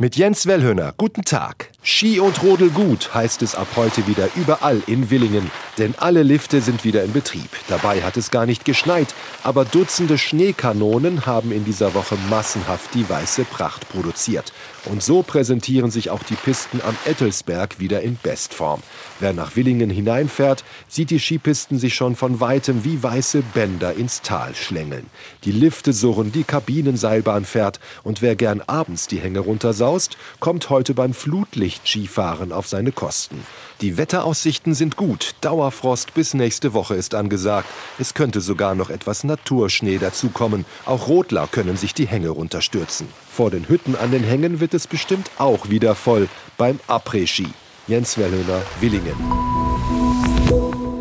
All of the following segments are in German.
Mit Jens Wellhöner, guten Tag. Ski und Rodel gut heißt es ab heute wieder überall in Willingen, denn alle Lifte sind wieder in Betrieb. Dabei hat es gar nicht geschneit, aber Dutzende Schneekanonen haben in dieser Woche massenhaft die weiße Pracht produziert. Und so präsentieren sich auch die Pisten am Ettelsberg wieder in Bestform. Wer nach Willingen hineinfährt, sieht die Skipisten sich schon von weitem wie weiße Bänder ins Tal schlängeln. Die Lifte surren, die Kabinenseilbahn fährt und wer gern abends die Hänge runtersaut, Saust kommt heute beim Flutlicht-Skifahren auf seine Kosten. Die Wetteraussichten sind gut. Dauerfrost bis nächste Woche ist angesagt. Es könnte sogar noch etwas Naturschnee dazukommen. Auch Rotler können sich die Hänge runterstürzen. Vor den Hütten an den Hängen wird es bestimmt auch wieder voll beim Après-Ski. Jens Wellhöner, Willingen.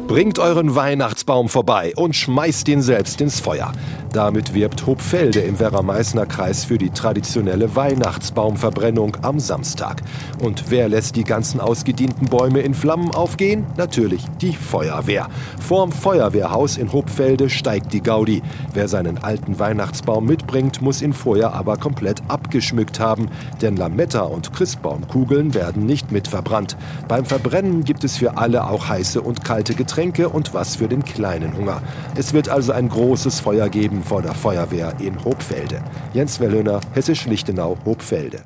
Bringt euren Weihnachtsbaum vorbei und schmeißt ihn selbst ins Feuer. Damit wirbt Hopfelde im Werra-Meißner Kreis für die traditionelle Weihnachtsbaumverbrennung am Samstag. Und wer lässt die ganzen ausgedienten Bäume in Flammen aufgehen? Natürlich die Feuerwehr. Vorm Feuerwehrhaus in Hopfelde steigt die Gaudi. Wer seinen alten Weihnachtsbaum mitbringt, muss ihn vorher aber komplett abgeschmückt haben, denn Lametta und Christbaumkugeln werden nicht mit verbrannt. Beim Verbrennen gibt es für alle auch heiße und kalte Getränke und was für den kleinen Hunger. Es wird also ein großes Feuer geben vor der Feuerwehr in Hopfelde. Jens Wellhöner, Hessisch-Lichtenau, Hopfelde.